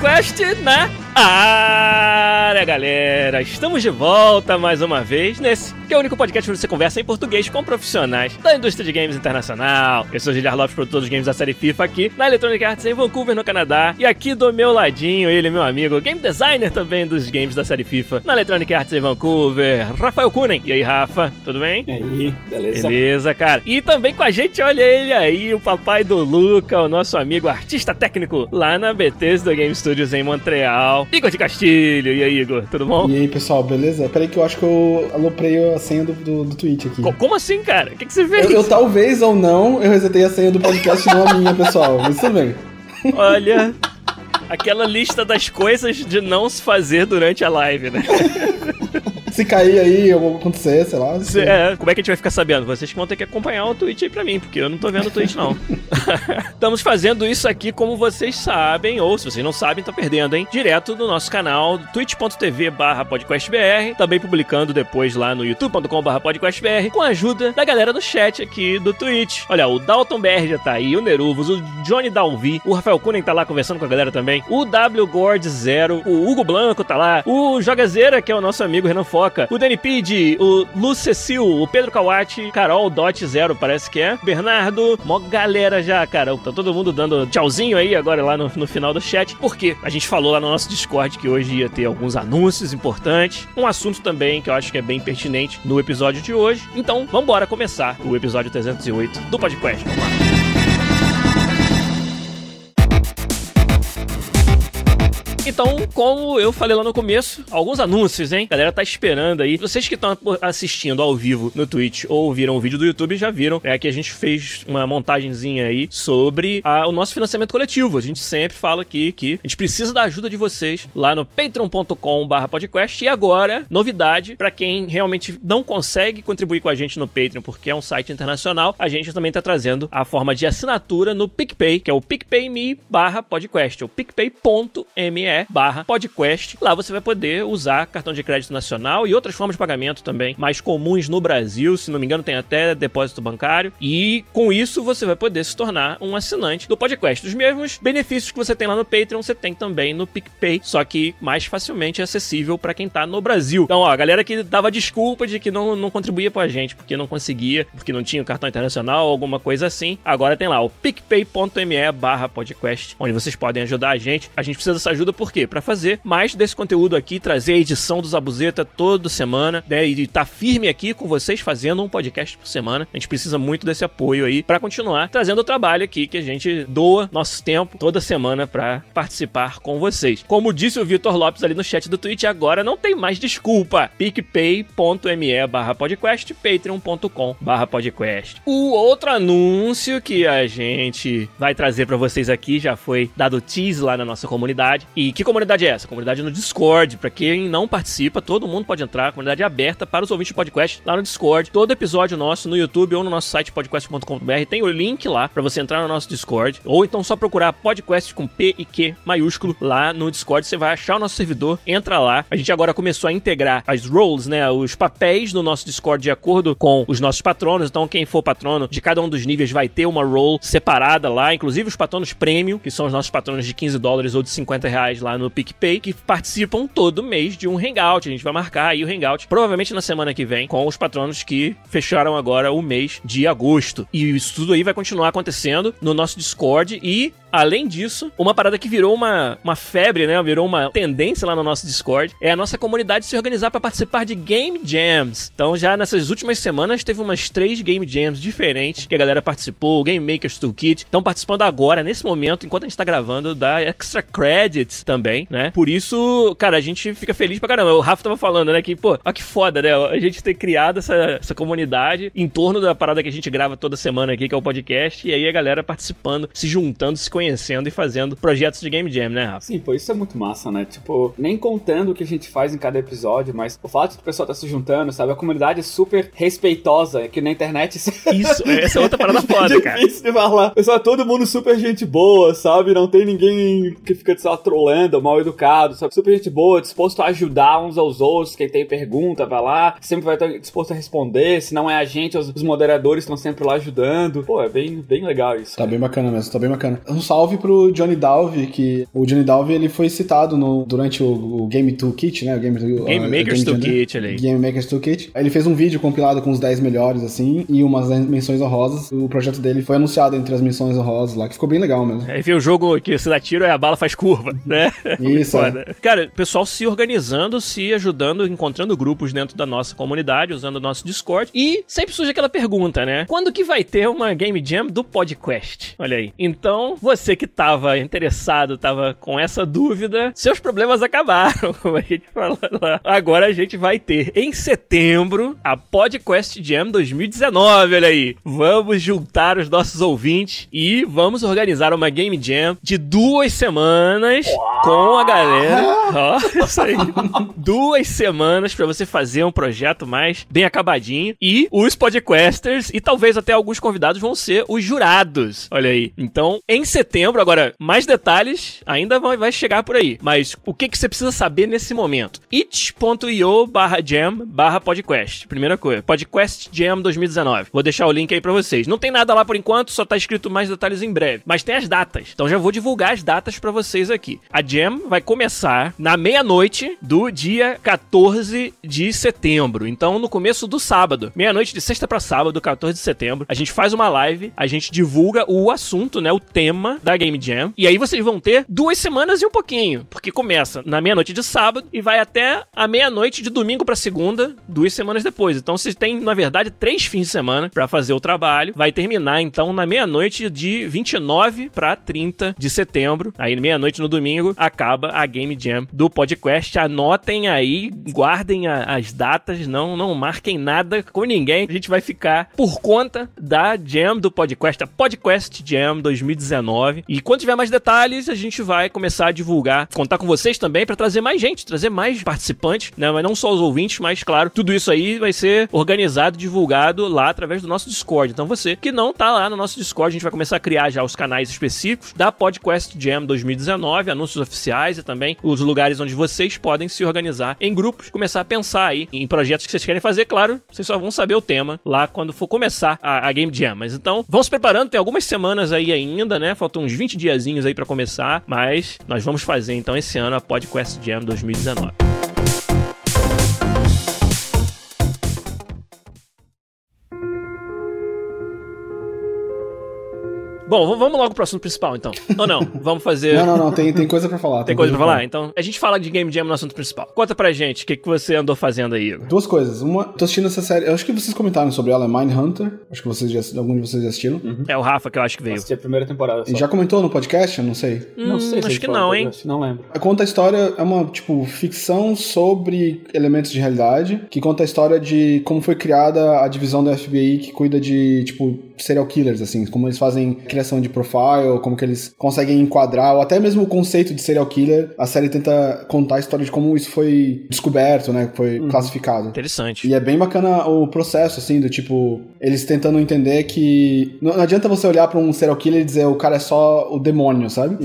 Podcast na área, galera! Estamos de volta mais uma vez nesse que é o único podcast onde você conversa em português com profissionais da indústria de games internacional. Eu sou o Giliar Lopes, produtor dos games da série FIFA aqui na Electronic Arts em Vancouver, no Canadá. E aqui do meu ladinho, ele, meu amigo, game designer também dos games da série FIFA na Electronic Arts em Vancouver, Rafael Kunen. E aí, Rafa, tudo bem? E aí, beleza? Beleza, cara. E também com a gente, olha ele aí, o papai do Luca, o nosso amigo artista técnico lá na Bethesda Game Studios em Montreal, Igor de Castilho. E aí, Igor, tudo bom? E aí, pessoal, beleza? Peraí que eu acho que eu aloprei a senha do, do, do Twitch aqui. Co- Como assim, cara? O que, que você fez? Eu, eu talvez ou não, eu resetei a senha do podcast não a minha, pessoal. Tudo bem. Olha, aquela lista das coisas de não se fazer durante a live, né? Se cair aí, algo acontecer, sei lá. Cê- é, como é que a gente vai ficar sabendo? Vocês que vão ter que acompanhar o Twitch aí pra mim, porque eu não tô vendo o Twitch, não. Estamos fazendo isso aqui, como vocês sabem, ou se vocês não sabem, tá perdendo, hein? Direto do nosso canal, twitch.tv barra podcastbr, também publicando depois lá no youtube.com barra podcastbr, com a ajuda da galera do chat aqui do Twitch. Olha, o Dalton BR já tá aí, o Neruvos, o Johnny Dalvi, o Rafael Kunen tá lá conversando com a galera também, o W Gord Zero, o Hugo Blanco tá lá, o Jogazeira, que é o nosso amigo Renan O Danny Pide, o Lu Cecil, o Pedro Kawati, Carol Dot Zero, parece que é, Bernardo, mó galera já, cara. Tá todo mundo dando tchauzinho aí agora lá no, no final do chat, porque a gente falou lá no nosso Discord que hoje ia ter alguns anúncios importantes, um assunto também que eu acho que é bem pertinente no episódio de hoje. Então, vambora começar o episódio 308 do podcast. Vamos lá. Então, como eu falei lá no começo, alguns anúncios, hein? A galera tá esperando aí. Vocês que estão assistindo ao vivo no Twitch ou viram o vídeo do YouTube já viram é que a gente fez uma montagenzinha aí sobre a- o nosso financiamento coletivo. A gente sempre fala aqui que a gente precisa da ajuda de vocês lá no patreon.com/podcast e agora, novidade para quem realmente não consegue contribuir com a gente no Patreon porque é um site internacional, a gente também tá trazendo a forma de assinatura no PicPay, que é o PicPay.me barra podcast, é o picpay.me barra podcast. Lá você vai poder usar cartão de crédito nacional e outras formas de pagamento também mais comuns no Brasil. Se não me engano, tem até depósito bancário. E com isso você vai poder se tornar um assinante do podcast. Os mesmos benefícios que você tem lá no Patreon, você tem também no PicPay, só que mais facilmente acessível para quem tá no Brasil. Então, ó, a galera que dava desculpa de que não, não contribuía com a gente, porque não conseguia, porque não tinha o cartão internacional ou alguma coisa assim, agora tem lá o picpay.me barra podcast, onde vocês podem ajudar a gente. A gente precisa dessa ajuda por quê? Pra fazer mais desse conteúdo aqui, trazer a edição do Zabuzeta toda semana, né? E tá firme aqui com vocês fazendo um podcast por semana. A gente precisa muito desse apoio aí pra continuar trazendo o trabalho aqui que a gente doa nosso tempo toda semana pra participar com vocês. Como disse o Vitor Lopes ali no chat do Twitch, agora não tem mais desculpa. picpay.me barra podcast, patreon.com barra podcast. O outro anúncio que a gente vai trazer pra vocês aqui já foi dado tease lá na nossa comunidade. E que comunidade é essa? Comunidade no Discord. Pra quem não participa, todo mundo pode entrar. Comunidade aberta para os ouvintes do podcast lá no Discord. Todo episódio nosso no YouTube ou no nosso site podcast.com.br tem o link lá pra você entrar no nosso Discord. Ou então só procurar podcast com P e Q maiúsculo lá no Discord. Você vai achar o nosso servidor, entra lá. A gente agora começou a integrar as roles, né? Os papéis no nosso Discord de acordo com os nossos patronos. Então, quem for patrono de cada um dos níveis vai ter uma role separada lá. Inclusive os patronos premium, que são os nossos patronos de 15 dólares ou de 50 reais lá no PicPay, que participam todo mês de um hangout. A gente vai marcar aí o hangout, provavelmente na semana que vem, com os patronos que fecharam agora o mês de agosto. E isso tudo aí vai continuar acontecendo no nosso Discord e além disso, uma parada que virou uma, uma febre, né? Virou uma tendência lá no nosso Discord, é a nossa comunidade se organizar para participar de Game Jams. Então, já nessas últimas semanas, teve umas três Game Jams diferentes que a galera participou, Game Makers Toolkit. Estão participando agora, nesse momento, enquanto a gente tá gravando, da Extra Credits também, né? Por isso, cara, a gente fica feliz pra caramba. O Rafa tava falando, né, que, pô, ó que foda, né? A gente ter criado essa, essa comunidade em torno da parada que a gente grava toda semana aqui, que é o podcast, e aí a galera participando, se juntando, se conhecendo e fazendo projetos de Game Jam, né, Rafa? Sim, pô, isso é muito massa, né? Tipo, nem contando o que a gente faz em cada episódio, mas o fato de o pessoal tá se juntando, sabe? A comunidade é super respeitosa, que na internet... Isso, essa é outra parada foda, cara. difícil de falar. Pessoal, todo mundo super gente boa, sabe? Não tem ninguém que fica, sei lá, trolando, mal educado, sabe? Super gente boa, disposto a ajudar uns aos outros, quem tem pergunta, vai lá, sempre vai estar disposto a responder, se não é a gente, os, os moderadores estão sempre lá ajudando. Pô, é bem, bem legal isso. Tá bem bacana mesmo, tá bem bacana. Um salve pro Johnny Dalve, que o Johnny Dalve ele foi citado no, durante o, o Game Toolkit, né? O Game, Game uh, Makers Game? Toolkit ali. Game Makers Toolkit. Ele fez um vídeo compilado com os 10 melhores, assim, e umas menções honrosas. O projeto dele foi anunciado entre as menções honrosas lá, que ficou bem legal mesmo. Aí vem o jogo que se dá tiro e a bala faz curva, né? Isso, é. Cara, o pessoal se organizando, se ajudando, encontrando grupos dentro da nossa comunidade, usando o nosso Discord. E sempre surge aquela pergunta, né? Quando que vai ter uma Game Jam do podcast? Olha aí. Então, você que tava interessado, tava com essa dúvida, seus problemas acabaram, como a gente falou lá. Agora a gente vai ter, em setembro, a Podcast Jam 2019, olha aí. Vamos juntar os nossos ouvintes e vamos organizar uma Game Jam de duas semanas com a galera. Ó, isso aí. duas semanas pra você fazer um projeto mais bem acabadinho. E os podcasters e talvez até alguns convidados vão ser os jurados. Olha aí. Então, em setembro, agora, mais detalhes ainda vai, chegar por aí. Mas o que, que você precisa saber nesse momento? it.io barra jam barra podcast. Primeira coisa. Podcast Jam 2019. Vou deixar o link aí pra vocês. Não tem nada lá por enquanto, só tá escrito mais detalhes em breve. Mas tem as datas. Então já vou divulgar as datas pra vocês aqui. A Jam vai começar na meia-noite do dia 14 de setembro. Então, no começo do sábado. Meia-noite de sexta pra sábado, 14 de setembro. A gente faz uma live, a gente divulga o assunto, né? O tema da Game Jam. E aí vocês vão ter duas semanas e um pouquinho. Porque começa na meia-noite de sábado e vai até a meia-noite de domingo pra segunda, duas semanas depois. Então vocês têm, na verdade, três fins de semana pra fazer o trabalho. Vai terminar, então, na meia-noite de 29 pra 30 de setembro. Aí, meia-noite no domingo, acaba a Game Jam do podcast. Anotem aí, guardem a- as datas, não, não marquem nada com ninguém. A gente vai ficar por conta da Jam do podcast, a Podcast Jam 2019. E quando tiver mais detalhes, a gente vai começar a divulgar, contar com vocês também pra trazer mais gente, trazer mais participantes, né? Mas não só os ouvintes, mas claro, tudo isso aí vai ser organizado, divulgado lá através do nosso Discord. Então você que não tá lá no nosso Discord, a gente vai começar a criar já os canais específicos da Podcast Jam 2019, anúncios oficiais e também os lugares onde vocês podem se organizar em grupos, começar a pensar aí em projetos que vocês querem fazer, claro, vocês só vão saber o tema lá quando for começar a, a Game Jam. Mas então, vão se preparando, tem algumas semanas aí ainda, né? Faltam uns 20 diazinhos aí pra começar, mas nós vamos fazer então esse ano a Podcast Jam 2019. Bom, vamos logo pro assunto principal, então. Ou não? Vamos fazer. Não, não, não, tem, tem coisa pra falar. Tem coisa pra falar? Então, a gente fala de Game Jam no assunto principal. Conta pra gente o que, que você andou fazendo aí. Duas coisas. Uma, tô assistindo essa série. Eu acho que vocês comentaram sobre ela, é Mindhunter. Acho que vocês já, algum de vocês já assistiram. É o Rafa que eu acho que veio. Assisti a primeira temporada só. E já comentou no podcast? Eu não sei. Não sei Hum, se acho que não, hein? Não lembro. Conta a história, é uma, tipo, ficção sobre elementos de realidade, que conta a história de como foi criada a divisão do FBI que cuida de, tipo, serial killers, assim, como eles fazem criação de profile, como que eles conseguem enquadrar, ou até mesmo o conceito de serial killer. A série tenta contar a história de como isso foi descoberto, né, foi classificado. Interessante. E é bem bacana o processo, assim, do tipo, eles tentando entender que. Não, não adianta você olhar pra um serial killer e dizer o cara é só o demônio, sabe?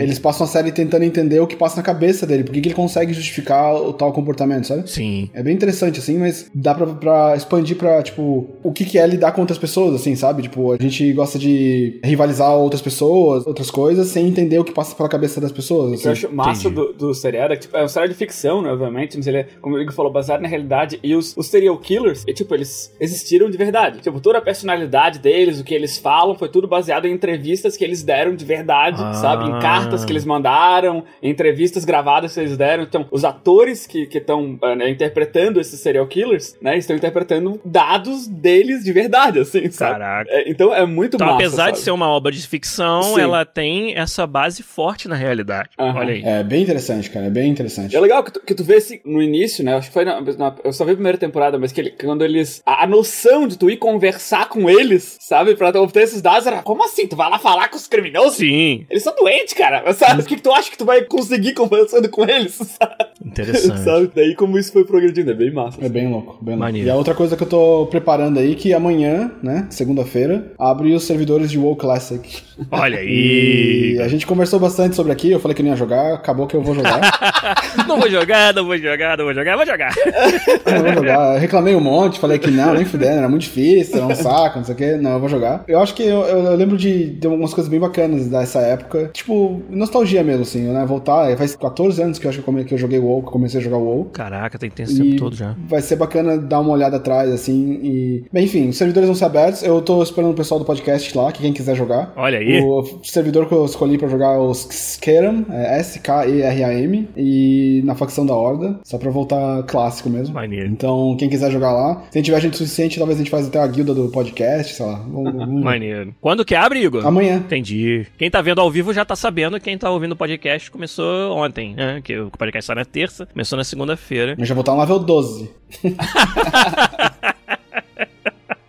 eles passam a série tentando entender o que passa na cabeça dele, por que que ele consegue justificar o tal comportamento, sabe? Sim. É bem interessante, assim, mas dá pra, pra expandir pra, tipo, o que, que é lidar com outras pessoas, assim, sabe? Tipo, a gente gosta de rivalizar outras pessoas, outras coisas, sem entender o que passa pela cabeça das pessoas. O que eu acho massa do, do seriado é que tipo, é um seriado de ficção, né, obviamente, mas ele é, como o Igor falou, baseado na realidade. E os, os serial killers, e, tipo, eles existiram de verdade. Tipo, toda a personalidade deles, o que eles falam, foi tudo baseado em entrevistas que eles deram de verdade, Ah. sabe? Em cartas que eles mandaram, em entrevistas gravadas que eles deram. Então, os atores que estão interpretando esses serial killers, né, estão interpretando dados deles de verdade, assim? Caraca. É, então é muito Então, massa, apesar de sabe? ser uma obra de ficção, Sim. ela tem essa base forte na realidade. Aham. Olha aí. É bem interessante, cara. É bem interessante. É legal que tu, que tu vê esse, no início, né? Acho que foi na, na- Eu só vi a primeira temporada, mas que ele- quando eles. A, a noção de tu ir conversar com eles, sabe? Pra obter esses dados era. Como assim? Tu vai lá falar com os criminosos? Sim, Eles são doentes, cara. Sabe? O que, que tu acha que tu vai conseguir conversando com eles? Sabe? Interessante. Sabe? Daí como isso foi progredindo. É bem massa. É bem louco, bem louco. Maneiro. E a outra coisa que eu tô preparando aí, que amanhã, né, segunda-feira, abre os servidores de WoW Classic. Olha E aí. a gente conversou bastante sobre aqui, eu falei que não ia jogar, acabou que eu vou jogar. não vou jogar, não vou jogar, não vou jogar, vou jogar. eu vou jogar. Eu reclamei um monte, falei que não, nem fudendo, era muito difícil, era um saco, não sei o que. Não, eu vou jogar. Eu acho que eu, eu- eu lembro de, de algumas coisas bem bacanas dessa época. Tipo, nostalgia mesmo, assim, né? Voltar. Faz 14 anos que eu acho que eu, come- que eu joguei WoW, que eu comecei a jogar WoW. Caraca, tem tempo esse tempo todo já. vai ser bacana dar uma olhada atrás, assim, e... Bem, enfim, os servidores vão ser abertos, eu tô esperando o pessoal do podcast lá, que quem quiser jogar. Olha aí. O servidor que eu escolhi pra jogar é o Skeram, é S-K-E-R-A-M, e na facção da Horda, só pra voltar clássico mesmo. Maneiro. Então, quem quiser jogar lá, se tiver gente suficiente, talvez a gente faz até a guilda do podcast, sei lá. Vamos- vamos- Maneiro. Quando que abre, Igor? Amanhã. Entendi. Quem tá vendo ao vivo já tá sabendo, quem tá ouvindo o podcast começou ontem, né? Que o podcast sai na terça, começou na segunda-feira. Eu já vou estar no level 12.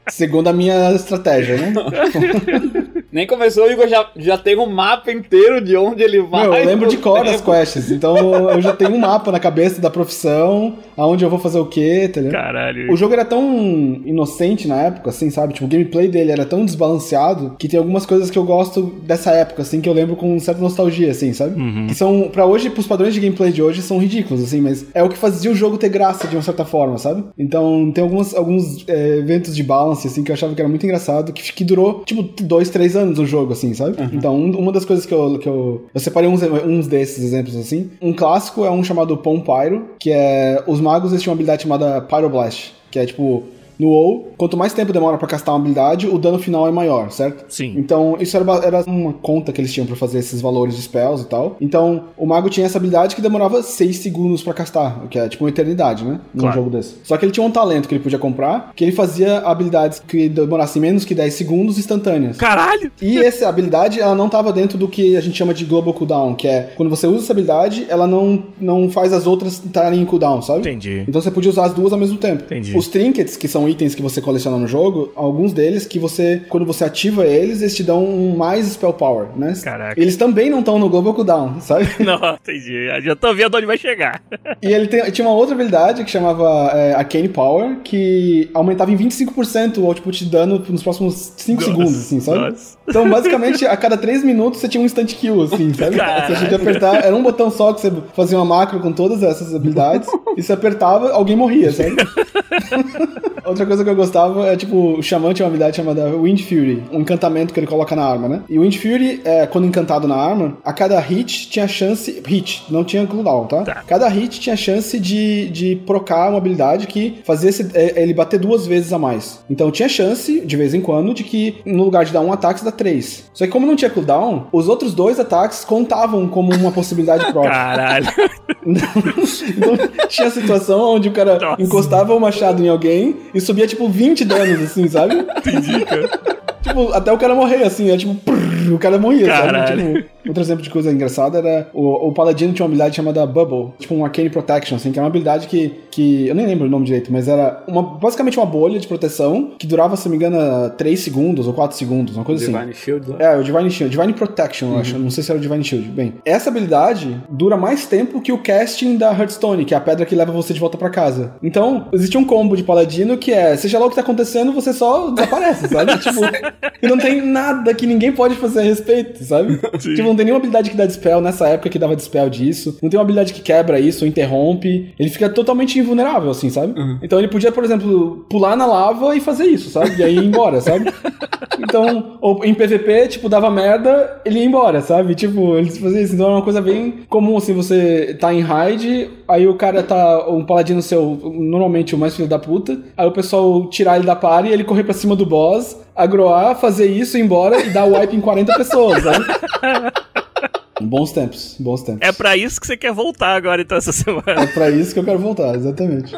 Segundo a minha estratégia, né? Nem começou, o Igor já, já tem um mapa inteiro de onde ele vai. Meu, eu lembro de cor as quests, então eu já tenho um mapa na cabeça da profissão, aonde eu vou fazer o quê, entendeu? Caralho. O jogo era tão inocente na época, assim, sabe? Tipo, o gameplay dele era tão desbalanceado que tem algumas coisas que eu gosto dessa época, assim, que eu lembro com certa nostalgia, assim, sabe? Que são, pra hoje, pros padrões de gameplay de hoje, são ridículos, assim, mas é o que fazia o jogo ter graça de uma certa forma, sabe? Então, tem alguns, alguns é, eventos de balance, assim, que eu achava que era muito engraçado, que, que durou, tipo, dois, três anos o jogo, assim, sabe? Então, um- uma das coisas que eu, que eu. Eu separei uns, uns desses exemplos, assim. Um clássico é um chamado Pom Pyro, que é. Os magos eles tinham uma habilidade chamada Pyroblast, que é tipo. No WoW, quanto mais tempo demora pra castar uma habilidade, o dano final é maior, certo? Sim. Então, isso era, era uma conta que eles tinham pra fazer esses valores de spells e tal. Então, o mago tinha essa habilidade que demorava 6 segundos pra castar, o que é tipo uma eternidade, né? Num Claro. jogo desse. Só que ele tinha um talento que ele podia comprar, que ele fazia habilidades que demorassem menos que 10 segundos instantâneas. Caralho! E essa habilidade, ela não tava dentro do que a gente chama de global cooldown, que é quando você usa essa habilidade, ela não, não faz as outras estarem em cooldown, sabe? Entendi. Então você podia usar as duas ao mesmo tempo. Entendi. Os trinkets, que são itens que você coleciona no jogo, alguns deles que você, quando você ativa eles, eles te dão mais spell power, né? Caraca. Eles também não estão no global cooldown, sabe? Não, entendi. Já tô vendo onde vai chegar. E ele tem- tinha uma outra habilidade que chamava é, Arcane Power, que aumentava em 25% o output de dano nos próximos 5 Nossa, segundos, assim, sabe? nossa. Então, basicamente, a cada 3 minutos você tinha um instant kill, assim, sabe? Caralho. Você tinha que apertar, era um botão só que você fazia uma macro com todas essas habilidades, e você apertava, alguém morria, sabe? Outra coisa que eu gostava é, tipo, o Xamã tinha uma habilidade chamada Wind Fury, um encantamento que ele coloca na arma, né? E o Wind Fury, é, quando encantado na arma, a cada hit tinha chance. Hit, não tinha cooldown, tá? Tá. Cada hit tinha chance de, de procar uma habilidade que fazia esse- é, ele bater duas vezes a mais. Então tinha chance, de vez em quando, de que no lugar de dar um ataque, você dá três. Só que como não tinha cooldown, os outros dois ataques contavam como uma possibilidade própria. Caralho. Então tinha a situação onde o cara Nossa. encostava o machado em alguém e subia tipo 20 danos, assim, sabe? Entendi, cara. Tipo, até o cara morrer, assim, é tipo, prrr, o cara morria, Caralho. sabe? Tipo, outro exemplo de coisa engraçada era o, o Paladino tinha uma habilidade chamada Bubble, tipo um Arcane Protection, assim, que é uma habilidade que, que eu nem lembro o nome direito, mas era uma, basicamente uma bolha de proteção que durava, se não me engano, 3 segundos ou 4 segundos, uma coisa assim. Divine Shield lá. É, o Divine Shield, Divine Protection, eu acho. Não sei se era o Divine Shield. Bem, essa habilidade dura mais tempo que o casting da Hearthstone, que é a pedra que leva você de volta pra casa. Então, existe um combo de paladino que é, seja lá o que tá acontecendo, você só desaparece, sabe? tipo, e não tem nada que ninguém pode fazer a respeito, sabe? Tipo, não tem nenhuma habilidade que dá dispel nessa época que dava dispel disso. Não tem uma habilidade que quebra isso ou interrompe. Ele fica totalmente invulnerável, assim, sabe? Então ele podia, por exemplo, pular na lava e fazer isso, sabe? E aí ir embora, sabe? Então, ou em PVP, tipo, dava merda, ele ia embora, sabe? Tipo, eles faziam isso. Então é uma coisa bem comum, assim, você tá em raid, aí o cara tá, um paladino seu, normalmente o mais filho da puta, aí o pessoal tirar ele da party e ele correr pra cima do boss, agroar, fazer isso, ir embora e dar wipe em 40 pessoas, sabe? Bons tempos, bons tempos. É pra isso que você quer voltar agora, então, essa semana. É pra isso que eu quero voltar, exatamente.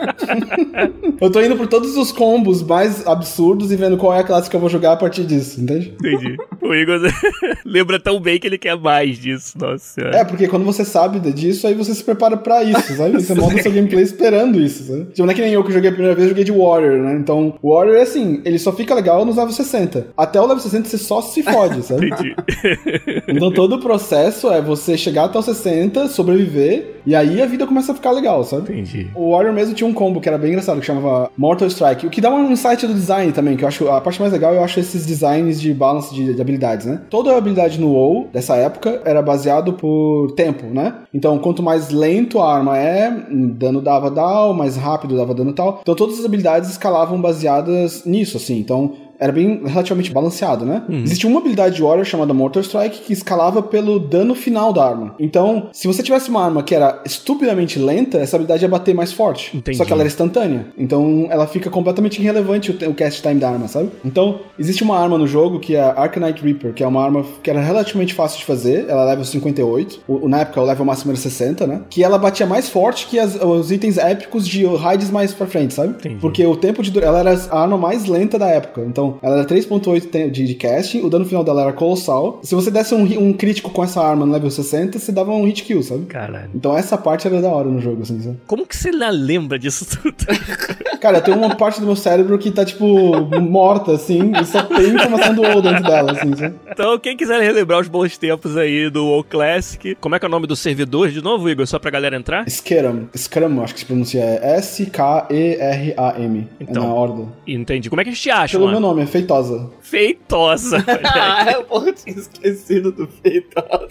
eu tô indo por todos os combos mais absurdos e vendo qual é a classe que eu vou jogar a partir disso, entende? Entendi. O Igor lembra tão bem que ele quer mais disso, nossa senhora. É, porque quando você sabe disso, aí você se prepara pra isso, sabe? Você monta seu gameplay esperando isso, sabe? Tipo, não é que nem eu que joguei a primeira vez, joguei de Warrior, né? Então, Warrior é assim, ele só fica legal nos level 60. Até o level 60 você só se fode, sabe? Entendi. Então todo o processo é você chegar até o 60, sobreviver, e aí a vida começa a ficar legal, sabe? Entendi. O Warrior mesmo tinha um combo que era bem engraçado, que chamava Mortal Strike. O que dá um insight do design também, que eu acho a parte mais legal, eu acho esses designs de balance de, de habilidades, né? Toda a habilidade no WoW dessa época era baseado por tempo, né? Então, quanto mais lento a arma é, dano dava down, mais rápido dava dano tal. Então, todas as habilidades escalavam baseadas nisso, assim. Então, era bem relativamente balanceado, né? Uhum. Existia uma habilidade de Warrior chamada Mortal Strike que escalava pelo dano final da arma. Então, se você tivesse uma arma que era estupidamente lenta, essa habilidade ia bater mais forte. Entendi. Só que ela era instantânea. Então, ela fica completamente irrelevante o, o cast time da arma, sabe? Então, existe uma arma no jogo que é a Arcanite Reaper, que é uma arma que era relativamente fácil de fazer. Ela é level 58. O, o- na época, o level máximo era 60, né? Que ela batia mais forte que as- os itens épicos de raids mais pra frente, sabe? Entendi. Porque o tempo de ela era a arma mais lenta da época. Então, ela era 3.8 te- de, de casting, o dano final dela era colossal. Se você desse um, um crítico com essa arma no level 60, você dava um hit kill, sabe? Caralho. Então essa parte era da hora no jogo, assim, sabe? Como que você lembra disso tudo? Cara, tem uma parte do meu cérebro que tá, tipo, morta, assim, e só tem informação do WoW dentro dela, assim, sabe? Então, quem quiser relembrar os bons tempos aí do WoW Classic, como é que é o nome do servidor de novo, Igor? Só pra galera entrar? Scrum. Scrum, acho que se pronuncia é S-K-E-R-A-M. Então. É na ordem. Entendi. Como é que a gente acha, Pelo meu mano? Nome, é Feitosa. Feitosa. Ah, eu porra, tinha esquecido do feitosa.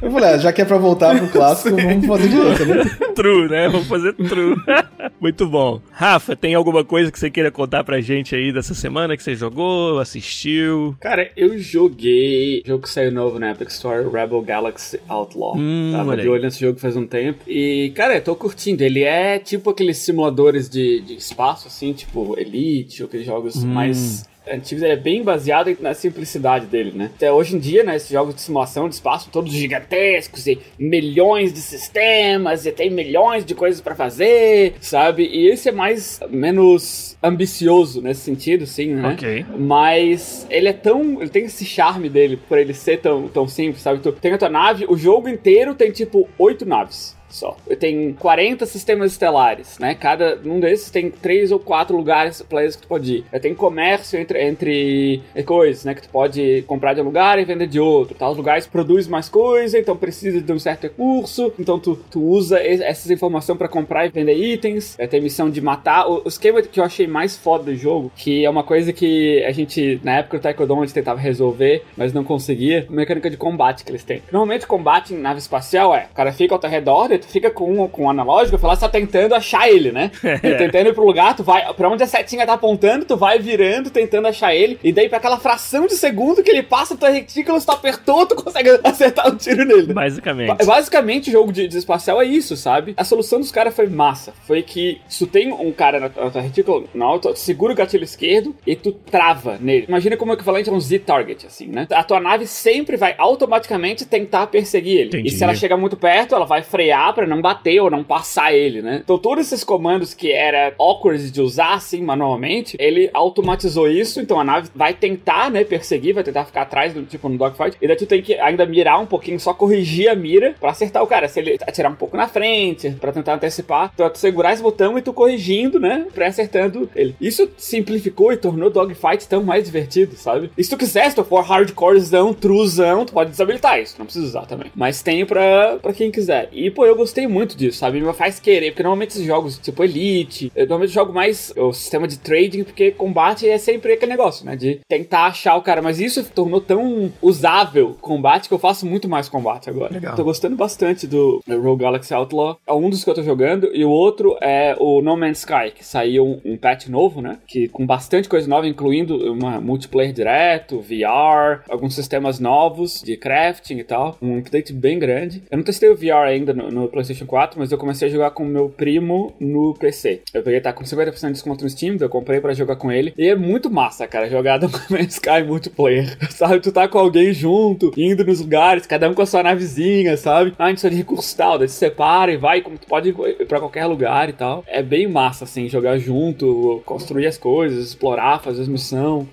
Eu falei, ah, já que é pra voltar pro clássico, vamos fazer direito, né? true, né? Vamos fazer true. Muito bom. Rafa, tem alguma coisa que você queira contar pra gente aí dessa semana que você jogou, assistiu? Cara, eu joguei jogo que saiu novo na Epic Store, Rebel Galaxy Outlaw. Hum, Tava de olho nesse jogo faz um tempo. E, cara, eu tô curtindo. Ele é tipo aqueles simuladores de, de espaço, assim, tipo Elite, ou aqueles jogos Hum. mais antigos. Ele é bem baseado na simplicidade dele, né? Até hoje em dia, né, esses jogos de simulação de espaço, todos gigantescos e milhões de sistemas e tem milhões de coisas pra fazer, sabe? E esse é mais, menos ambicioso nesse sentido, sim, né? Ok. Mas ele é tão. Ele tem esse charme dele por ele ser tão, tão simples, sabe? Tu tem a tua nave, o jogo inteiro tem tipo oito naves. Só. Tem 40 sistemas estelares, né? Cada um desses tem três ou quatro lugares, players que tu pode ir. Tem comércio entre, entre coisas, né? Que tu pode comprar de um lugar e vender de outro. Tá? Os lugares produzem mais coisa, então precisa de um certo recurso. Então tu, tu usa es- essas informações pra comprar e vender itens. Tem missão de matar. O, o esquema que eu achei mais foda do jogo, que é uma coisa que a gente, na época do Taekwondo, a gente tentava resolver, mas não conseguia, mecânica de combate que eles têm. Normalmente, combate em nave espacial é, o cara fica ao teu redor, tu fica com com um analógico, falar, você tá tentando achar ele, né? E tentando ir pro lugar, tu vai, pra onde a setinha tá apontando, tu vai virando, tentando achar ele, e daí pra aquela fração de segundo que ele passa, tua retícula, se tu apertou, tu consegue acertar um tiro nele. Basicamente. Ba- Basicamente, o jogo de, de espacial é isso, sabe? A solução dos caras foi massa. Foi que se tu tem um cara na, na tua retícula, alta, tu segura o gatilho esquerdo e tu trava nele. Imagina como é equivalente a um Z-target, assim, né? A tua nave sempre vai automaticamente tentar perseguir ele. Entendi. E se ela chega muito perto, ela vai frear pra não bater ou não passar ele, né? Então, todos esses comandos que era awkward de usar, assim, manualmente, ele automatizou isso. Então, a nave vai tentar, né, perseguir, vai tentar ficar atrás, do, tipo, no dogfight. E daí tu tem que ainda mirar um pouquinho, só corrigir a mira pra acertar o cara. Se ele atirar um pouco na frente, pra tentar antecipar, tu, tu segurar esse botão e tu corrigindo, né, pra acertando ele. Isso simplificou e tornou o dogfight tão mais divertido, sabe? E se tu quiser, se tu for hardcorezão, truzão, tu pode desabilitar isso. Não precisa usar também. Mas tem pra, pra quem quiser. E, pô, eu eu gostei muito disso, sabe? Me faz querer, porque normalmente esses jogos, tipo Elite, eu normalmente jogo mais o sistema de trading, porque combate é sempre aquele negócio, né? De tentar achar o cara. Mas isso tornou tão usável combate que eu faço muito mais combate agora. Legal. Tô gostando bastante do Rogue Galaxy Outlaw. É um dos que eu tô jogando, e o outro é o No Man's Sky, que saiu um, um patch novo, né? Que com bastante coisa nova, incluindo uma multiplayer direto, VR, alguns sistemas novos de crafting e tal. Um update bem grande. Eu não testei o VR ainda no, no PlayStation 4, mas eu comecei a jogar com meu primo no PC. Eu peguei, tá com 50% de desconto no Steam, eu comprei pra jogar com ele. E é muito massa, cara, jogar No Sky multiplayer. Sabe, tu tá com alguém junto, indo nos lugares, cada um com a sua navezinha, sabe? Ah, a gente precisa de recurso tal, daí se separa e vai, como tu pode ir pra qualquer lugar e tal. É bem massa, assim, jogar junto, construir as coisas, explorar, fazer as missões.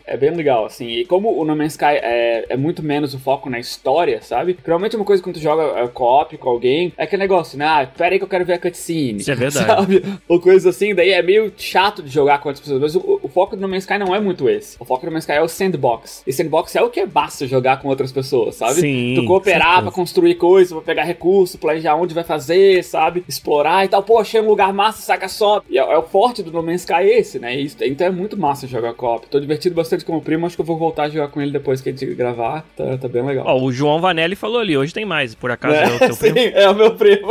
É bem legal, assim. E como o No Man's Sky é, é muito menos o foco na história, sabe? Normalmente uma coisa quando tu joga é, co-op com alguém, é aquele negócio, né? Ah, pera aí que eu quero ver a cutscene. Isso é verdade. Sabe? Ou coisa assim, daí é meio chato de jogar com outras pessoas. Mas o, o foco do No Man's Sky não é muito esse. O foco do No Man's Sky é o sandbox. E sandbox é o que é basta jogar com outras pessoas, sabe? Sim, Tu cooperar pra construir coisas, pra pegar recurso, planejar onde vai fazer, sabe? Explorar e tal. Pô, achei um lugar massa, saca só. E é, é o forte do No Man's Sky esse, né? Isso- então é muito massa jogar co-op. Tô divertido bastante com o primo, acho que eu vou voltar a jogar com ele depois que a gente gravar. Tá, tá bem legal. Ó, o João Vanelli falou ali, hoje tem mais, por acaso é, É, o teu sim, primo. é o meu primo.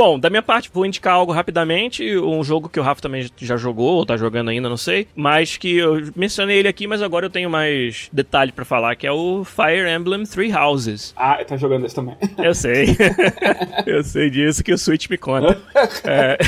Bom, da minha parte, vou indicar algo rapidamente, um jogo que o Rafa também já jogou, ou tá jogando ainda, não sei, mas que eu mencionei ele aqui, mas agora eu tenho mais detalhe pra falar, que é o Fire Emblem Three Houses. ah, tá jogando esse também. Eu sei. eu sei disso que o Switch me conta. É.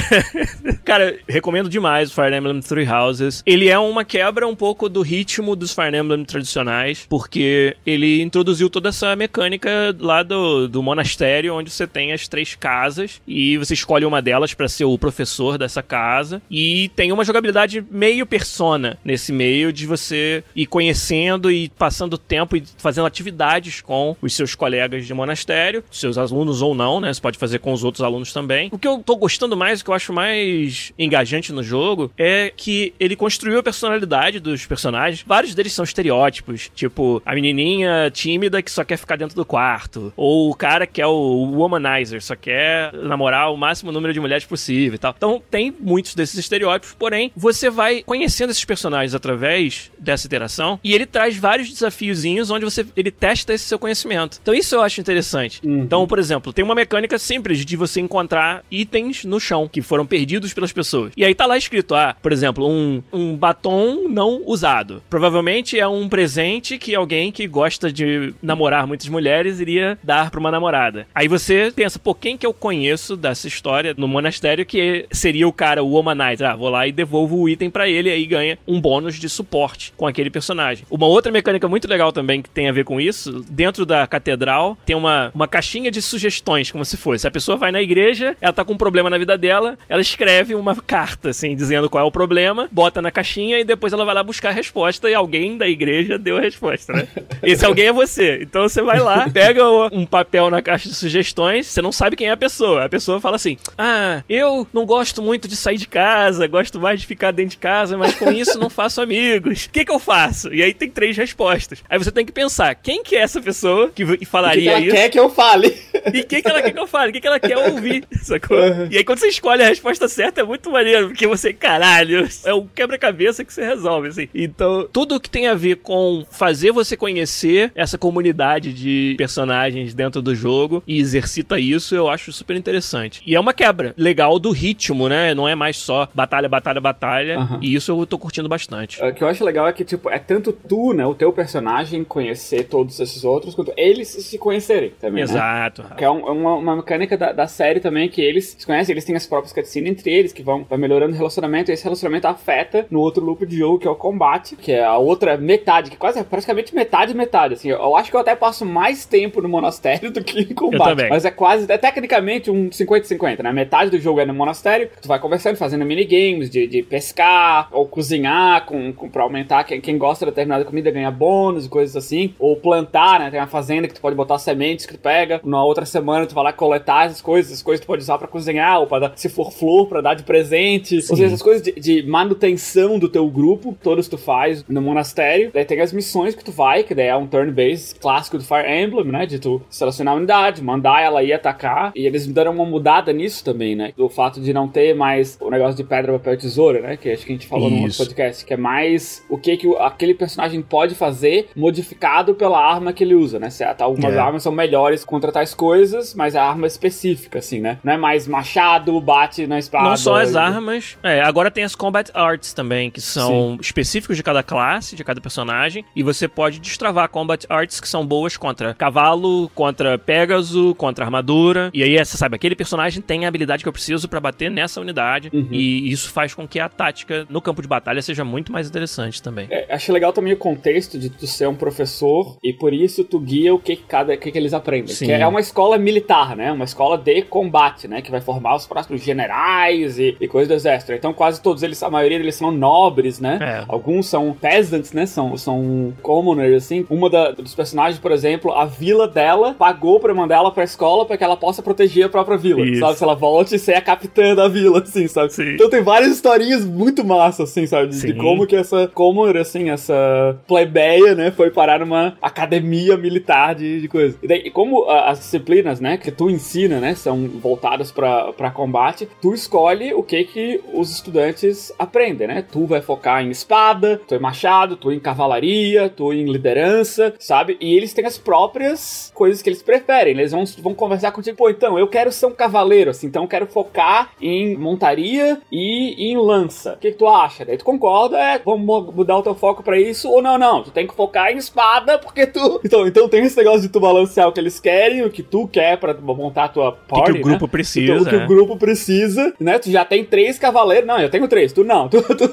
Cara, recomendo demais o Fire Emblem Three Houses. Ele é uma quebra um pouco do ritmo dos Fire Emblem tradicionais, porque ele introduziu toda essa mecânica lá do, do monastério, onde você tem as três casas e você escolhe uma delas pra ser o professor dessa casa. E tem uma jogabilidade meio persona nesse meio de você ir conhecendo e passando tempo e fazendo atividades com os seus colegas de monastério, seus alunos ou não, né? Você pode fazer com os outros alunos também. O que eu tô gostando mais, o que eu acho mais engajante no jogo, é que ele construiu a personalidade dos personagens. Vários deles são estereótipos, tipo a menininha tímida que só quer ficar dentro do quarto, ou o cara que é o womanizer, só quer namorar o máximo número de mulheres possível e tal. Então tem muitos desses estereótipos, porém você vai conhecendo esses personagens através dessa interação e ele traz vários desafiozinhos onde você ele testa esse seu conhecimento. Então isso eu acho interessante. Então, por exemplo, tem uma mecânica simples de você encontrar itens no chão que foram perdidos pelas pessoas. E aí tá lá escrito, ah, por exemplo, um, um batom não usado. Provavelmente é um presente que alguém que gosta de namorar muitas mulheres iria dar pra uma namorada. Aí você pensa, pô, quem que eu conheço dessa história no monastério que seria o cara, o womanizer? Ah, vou lá e devolvo o item pra ele e aí ganha um bônus de suporte com aquele personagem. Uma outra mecânica muito legal também que tem a ver com isso, dentro da catedral tem uma, uma caixinha de sugestões, como se fosse. A pessoa vai na igreja, ela tá com um problema na vida dela, ela escreve uma carta, assim, dizendo qual é o problema, bota na caixinha e depois ela vai lá buscar a resposta e alguém da igreja deu a resposta, né? Esse alguém é você. Então você vai lá, pega um papel na caixa de sugestões, você não sabe quem é a pessoa. A pessoa fala assim: Ah, eu não gosto muito de sair de casa, gosto mais de ficar dentro de casa, mas com isso não faço amigos. O que, que eu faço? E aí tem três respostas. Aí você tem que pensar: quem que é essa pessoa que v- O que, que falaria ela isso? quer que eu fale? E o que, que ela quer que eu fale? O que, que ela quer ouvir? Sacou? E aí, quando você escolhe a resposta certa, é muito maneiro, porque você, caralho, é um quebra-cabeça que você resolve, assim. Então, tudo que tem a ver com fazer você conhecer essa comunidade de personagens dentro do jogo e exercita isso, eu acho super interessante. E é uma quebra legal do ritmo, né? Não é mais só batalha, batalha, batalha. Aham. E isso eu tô curtindo bastante. O que eu acho legal é que, tipo, é tanto tu, né, o teu personagem conhecer todos esses outros, quanto eles se conhecerem também, né? Exato. Que é um- uma, uma mecânica da, da série também que eles se conhecem, eles têm as próprias cutscenes entre eles, que vão vai melhorando o relacionamento, e esse relacionamento afeta no outro loop de jogo, que é o combate, que é a outra metade, que quase é praticamente metade metade, assim, eu acho que eu até passo mais tempo no monastério do que em combate, mas é quase, é tecnicamente um 50-50, né, metade do jogo é no monastério, tu vai conversando, fazendo minigames de, de pescar, ou cozinhar, com, com, pra aumentar, quem, quem gosta de determinada comida ganha bônus e coisas assim, ou plantar, né, tem uma fazenda que tu pode botar sementes que tu pega, na outra semana tu vai lá coletar essas coisas, as coisas tu pode usar pra cozinhar, ou pra dar, se for flor, pra dar de presente, ou seja, essas coisas de, de manutenção do teu grupo, todos tu faz no monastério, daí tem as missões que tu vai, que daí é um turn-based clássico do Fire Emblem, né, de tu selecionar a unidade, mandar ela ir atacar, e eles me deram uma mudada nisso também, né? Do fato de não ter mais o negócio de pedra, papel e tesoura, né? Que acho que a gente falou no outro podcast, que é mais o que, que aquele personagem pode fazer modificado pela arma que ele usa, né? Certo? Algumas É. armas são melhores contra tais coisas, mas a arma é específica, assim, né? Não é mais machado, bate na espada. Não só as e- armas. É, agora tem as combat arts também, que são específicos de cada classe, de cada personagem. E você pode destravar combat arts que são boas contra cavalo, contra Pégaso, contra armadura. E aí, você sabe, aquele personagem tem a habilidade que eu preciso pra bater nessa unidade. Uhum. E isso faz com que a tática no campo de batalha seja muito mais interessante também. É, acho legal também o contexto de tu ser um professor e por isso tu guia o que cada que, que eles aprendem. Sim. Que é uma escola militar, né? Uma escola de combate, né? Que vai formar os próximos generais e, e coisas do exército. Então quase todos eles, a maioria deles são nobres, né? É. Alguns são peasants, né? São, são commoners, assim. Uma da- dos personagens, por exemplo, a vila dela pagou pra mandar ela pra escola pra que ela possa proteger a própria vila, Isso. sabe? Se ela volte e ser a capitã da vila, assim, sabe? Sim. Então tem várias historinhas muito massas, assim, sabe? De, de como que essa Comor, assim, essa plebeia, né, foi parar numa academia militar de, de coisa. E daí, como as disciplinas, né, que tu ensina, né, são voltadas pra pra combate, tu escolhe o que que os estudantes aprendem, né? Tu vai focar em espada, tu em machado, tu em cavalaria, tu em liderança, sabe? E eles têm as próprias coisas que eles preferem. Eles vão, vão conversar contigo, pô, então, eu quero ser um cavaleiro, assim, então eu quero focar em montaria e em lança. O que, que tu acha? Daí tu concorda, é, vamos mu- mudar o teu foco pra isso, ou não, não, tu tem que focar em espada, porque tu... Então, então tem esse negócio de tu balancear o que eles querem, o que tu quer pra montar a tua O que, o grupo né? precisa. Então, o que é. o grupo precisa, né? Tu já tem três cavaleiros. Não, eu tenho três. Tu não. Tu, tu,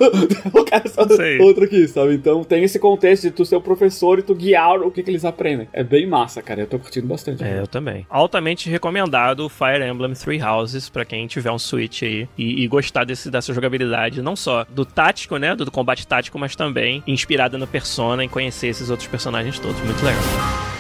eu quero só Sei. outro aqui, sabe? Então tem esse contexto de tu ser o professor e tu guiar o que, que eles aprendem. É bem massa, cara. Eu tô curtindo bastante. É, eu também. Altamente recomendado o Fire Emblem Three Houses pra quem tiver um Switch aí e, e gostar desse, dessa jogabilidade, não só do tático, né, do, do combate tático, mas também inspirada no Persona e conhecer esses outros personagens todos. Muito legal.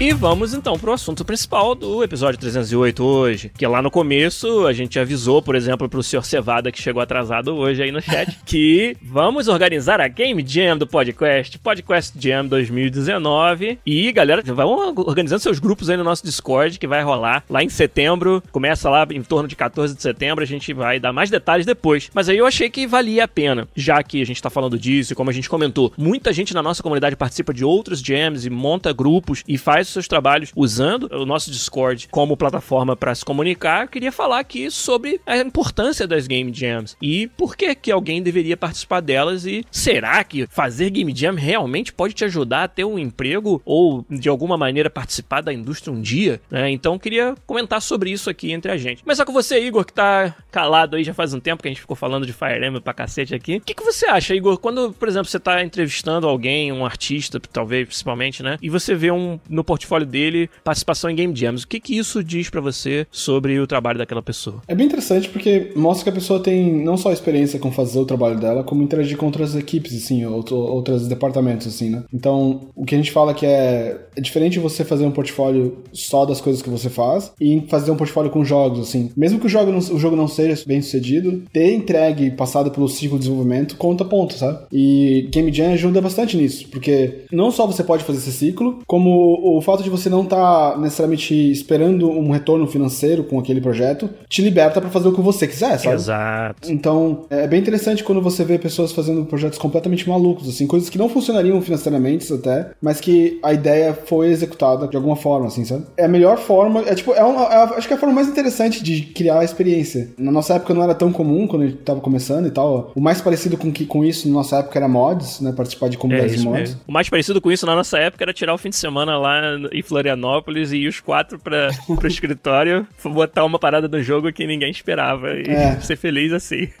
E vamos então pro assunto principal do episódio 308 hoje. Que lá no começo a gente avisou, por exemplo, pro senhor Cevada que chegou atrasado hoje aí no chat, que vamos organizar a Game Jam do podcast, Podcast Jam 2019. E galera, vão organizando seus grupos aí no nosso Discord que vai rolar lá em setembro. Começa lá em torno de 14 de setembro, a gente vai dar mais detalhes depois. Mas aí eu achei que valia a pena, já que a gente tá falando disso e como a gente comentou, muita gente na nossa comunidade participa de outros jams e monta grupos e faz seus trabalhos usando o nosso Discord como plataforma para se comunicar. Eu queria falar aqui sobre a importância das Game Jams e por que que alguém deveria participar delas e será que fazer Game Jam realmente pode te ajudar a ter um emprego ou de alguma maneira participar da indústria um dia? né? Então queria comentar sobre isso aqui entre a gente. Começar com você, Igor, que tá calado aí já faz um tempo que a gente ficou falando de Fire Emblem pra cacete aqui. O que, que você acha, Igor, quando, por exemplo, você tá entrevistando alguém, um artista, talvez, principalmente, né? E você vê um no portfólio dele participação em Game Jams. O que que isso diz pra você sobre o trabalho daquela pessoa? É bem interessante porque mostra que a pessoa tem não só experiência com fazer o trabalho dela, como interagir com outras equipes, assim, outro, outros departamentos, assim, né? Então, o que a gente fala que é, é diferente você fazer um portfólio só das coisas que você faz e fazer um portfólio com jogos, assim. Mesmo que o jogo não, o jogo não seja bem sucedido, ter entregue e passado pelo ciclo de desenvolvimento conta ponto, sabe? E Game Jam ajuda bastante nisso, porque não só você pode fazer esse ciclo, como o fato de você não estar necessariamente esperando um retorno financeiro com aquele projeto, te liberta pra fazer o que você quiser, sabe? Exato. Então, é bem interessante quando você vê pessoas fazendo projetos completamente malucos, assim, coisas que não funcionariam financeiramente até, mas que a ideia foi executada de alguma forma, assim, sabe? É a melhor forma, é tipo, é uma, é acho que é a forma mais interessante de criar a experiência. Na nossa época não era tão comum quando a gente tava começando e tal. O mais parecido com, que, com isso na nossa época era mods, né? Participar de É comunidades de isso mods. mesmo. O mais parecido com isso na nossa época era tirar o fim de semana lá em Florianópolis e ir os quatro pra, pro escritório botar uma parada no jogo que ninguém esperava e É. ser feliz assim.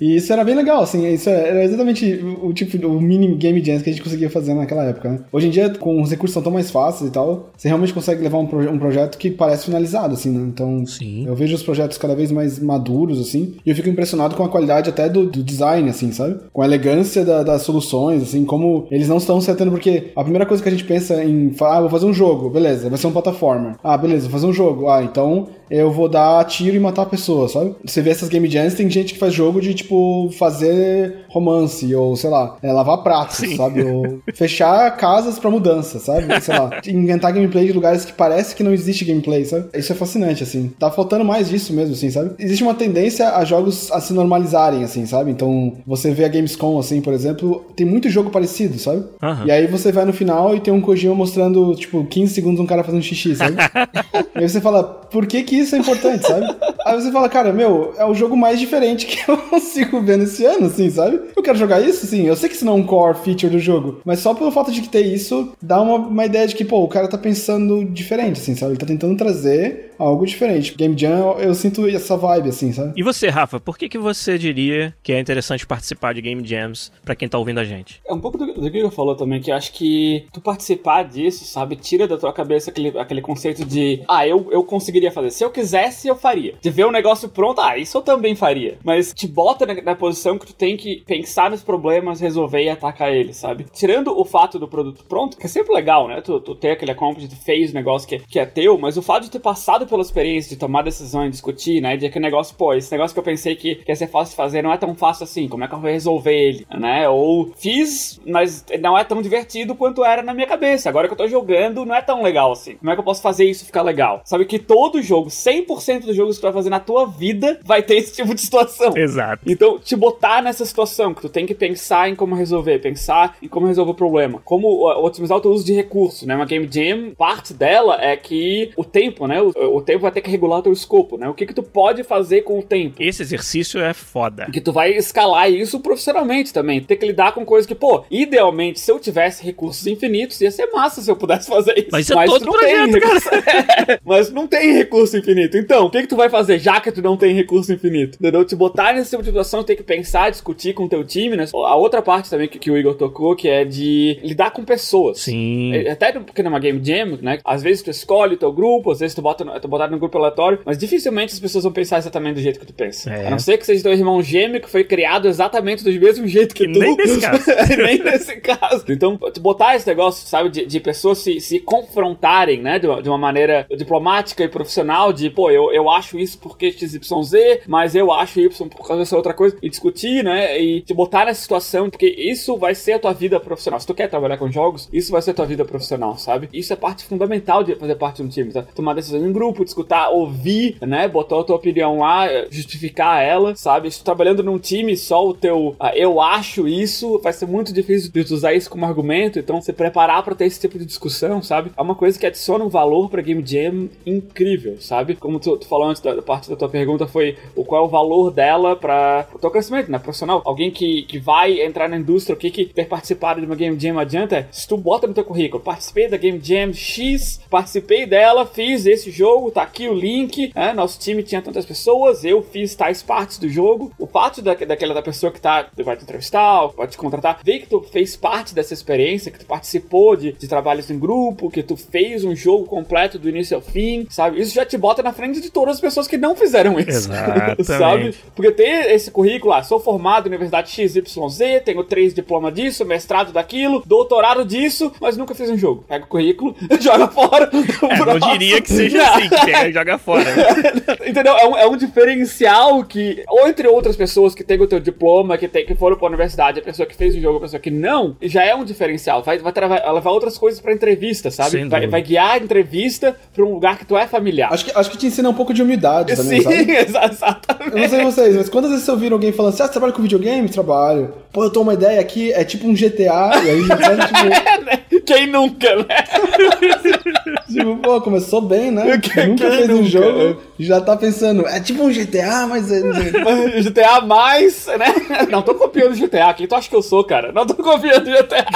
E isso era bem legal, assim, isso era exatamente o, tipo, o mini game jams que a gente conseguia fazer naquela época, né? Hoje em dia, com os recursos são tão mais fáceis e tal, você realmente consegue levar um, proje- um projeto que parece finalizado, assim, né? Então, Sim. eu vejo os projetos cada vez mais maduros, assim, e eu fico impressionado com a qualidade até do, do design, assim, sabe? Com a elegância da- das soluções, assim, como eles não estão setando, porque a primeira coisa que a gente pensa em, ah, vou fazer um jogo, beleza, vai ser um plataforma. Ah, beleza, vou fazer um jogo. Ah, então eu vou dar tiro e matar a pessoa, sabe? Você vê essas game jams, tem gente que faz jogo de, tipo, fazer romance, ou sei lá, é, lavar pratos, Sim. sabe? Ou fechar casas pra mudança, sabe? Sei lá, inventar gameplay de lugares que parece que não existe gameplay, sabe? Isso é fascinante, assim. Tá faltando mais disso mesmo, assim, sabe? Existe uma tendência a jogos a se normalizarem, assim, sabe? Então, você vê a Gamescom, assim, por exemplo, tem muito jogo parecido, sabe? Aham. E aí você vai no final e tem um Kojima mostrando, tipo, 15 segundos um cara fazendo xixi, sabe? e aí você fala, por que que isso é importante, sabe? Aí você fala, cara, meu, é o jogo mais diferente que eu consigo ver nesse ano, assim, sabe? Eu quero jogar isso, sim. Eu sei que isso não é um core feature do jogo, mas só pelo fato de que ter isso, dá uma, uma ideia de que, pô, o cara tá pensando diferente, assim, sabe? Ele tá tentando trazer algo diferente. Game Jam, eu, eu sinto essa vibe, assim, sabe? E você, Rafa, por que, que você diria que é interessante participar de Game Jams pra quem tá ouvindo a gente? É um pouco do, do que eu falou também, que eu acho que tu participar disso, sabe, tira da tua cabeça aquele, aquele conceito de, ah, eu, eu conseguiria fazer. Se eu quisesse, eu faria. De ver o negócio pronto, ah, isso eu também faria. Mas te bota na, na posição que tu tem que pensar nos problemas, resolver e atacar eles, sabe? Tirando o fato do produto pronto, que é sempre legal, né? Tu, tu ter aquele accomplishment, tu fez o negócio que, que é teu, mas o fato de ter passado pela experiência, de tomar decisões, discutir, né? De aquele negócio, pô, esse negócio que eu pensei que, que ia ser fácil de fazer não é tão fácil assim, como é que eu vou resolver ele, né? Ou fiz, mas não é tão divertido quanto era na minha cabeça. Agora que eu tô jogando, não é tão legal assim. Como é que eu posso fazer isso ficar legal? Sabe que todo jogo, 100% dos jogos que tu vai fazer na tua vida, vai ter esse tipo de situação. Exato. Então, te botar nessa situação que tu tem que pensar em como resolver, pensar em como resolver o problema. Como otimizar o teu uso de recurso, né? Uma game jam, parte dela é que o tempo, né? O, o tempo vai ter que regular o teu escopo, né? O que que tu pode fazer com o tempo. Esse exercício é foda. Que tu vai escalar isso profissionalmente também. Ter que lidar com coisas que, pô, idealmente, se eu tivesse recursos infinitos, ia ser massa se eu pudesse fazer isso. Mas é todo tu não tem projeto, recurso. É, mas não tem recurso infinito. Então, o que, que tu vai fazer já que tu não tem recurso infinito? Entendeu? Te botar nesse tipo de situação, tem que pensar, discutir com o teu time, né? A outra parte também que, que o Igor tocou, que é de lidar com pessoas. Sim. É, Até porque numa game jam, né? Às vezes tu escolhe o teu grupo, às vezes tu bota, no- tu botar no grupo aleatório, mas dificilmente as pessoas vão pensar exatamente do jeito que tu pensa. É. A não ser que seja teu irmão gêmeo que foi criado exatamente do mesmo jeito que E tu. nem nesse caso. nem nesse caso. Então, tu botar esse negócio, sabe, de, de pessoas se, se confrontarem, né, de uma, de uma maneira diplomática e profissional, de, pô, eu, eu acho isso porque XYZ, mas eu acho Y por causa dessa outra coisa, e discutir, né, e te botar nessa situação, porque isso vai ser a tua vida profissional. Se tu quer trabalhar com jogos, isso vai ser a tua vida profissional, sabe? Isso é parte fundamental de fazer parte de um time, tá? Tomar decisões em grupo, discutir, ouvir, né, botar a tua opinião lá, eh, justificar ela, sabe? Se tu trabalhando num time, só o teu ah, eu acho isso, vai ser muito difícil de usar isso como argumento, então se preparar pra ter esse tipo de discussão, sabe? É uma coisa que adiciona um valor pra Game Jam incrível, sabe? Como tu, tu falou antes da, parte da tua pergunta foi o qual é o valor dela para o teu crescimento, né, profissional. Alguém que, que vai entrar na indústria, o que que ter participado de uma Game Jam adianta? Se tu bota no teu currículo, participei da Game Jam X, participei dela, fiz esse jogo, tá aqui o link, né? Nosso time tinha tantas pessoas, eu fiz tais partes do jogo. O fato da, daquela da pessoa que tá, vai te entrevistar, pode te contratar, ver que tu fez parte dessa experiência, que tu participou de, de trabalhos em grupo, que tu fez um jogo completo do início ao fim, sabe? Isso já te bota na frente de todas as pessoas que não fizeram isso. Exatamente. sabe? Porque ter esse currículo, ah, sou formado na Universidade XYZ, tenho três diplomas disso, mestrado daquilo, doutorado disso, mas nunca fiz um jogo. Pega o currículo, joga fora. É, não diria que seja assim, que pega e joga fora. Entendeu? É um, é um diferencial que, ou entre outras pessoas que têm o teu diploma, que, tem, que foram pra universidade, a pessoa que fez o jogo, a pessoa que não, já é um diferencial. Vai, vai levar outras coisas pra entrevista, sabe? Vai, vai guiar a entrevista pra um lugar que tu é familiar. Acho que, acho que te ensina um pouco de humildade também, Sim, sabe? exa- Eu exatamente. não sei vocês, mas quantas vezes vocês ouviram alguém falando assim, ah, você trabalha com videogame? Trabalho. Pô, eu tô uma ideia aqui, é tipo um GTA, e aí já tá, tipo, Quem nunca, né? tipo, pô, começou bem, né? Quem- nunca fez um nunca, jogo, já tá pensando, é tipo um GTA, mas... É... Mas GTA mais, né? Não tô copiando GTA. Quem tu acha que eu sou, cara? Não tô copiando GTA.